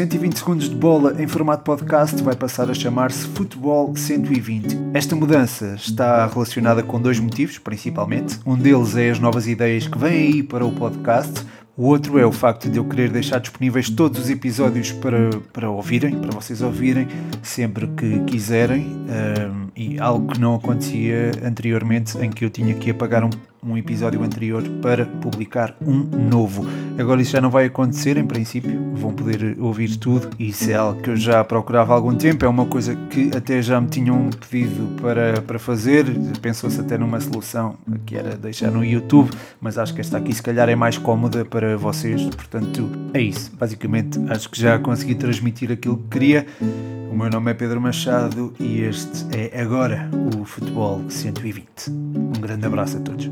120 segundos de bola em formato podcast vai passar a chamar-se Futebol 120. Esta mudança está relacionada com dois motivos, principalmente. Um deles é as novas ideias que vêm aí para o podcast. O outro é o facto de eu querer deixar disponíveis todos os episódios para, para ouvirem, para vocês ouvirem, sempre que quiserem. Um, e algo que não acontecia anteriormente, em que eu tinha que apagar um um episódio anterior para publicar um novo. Agora isso já não vai acontecer em princípio, vão poder ouvir tudo. Isso é algo que eu já procurava há algum tempo, é uma coisa que até já me tinham pedido para, para fazer. Pensou-se até numa solução que era deixar no YouTube, mas acho que esta aqui se calhar é mais cómoda para vocês. Portanto, é isso. Basicamente, acho que já consegui transmitir aquilo que queria. O meu nome é Pedro Machado e este é agora o Futebol 120. Um grande abraço a todos.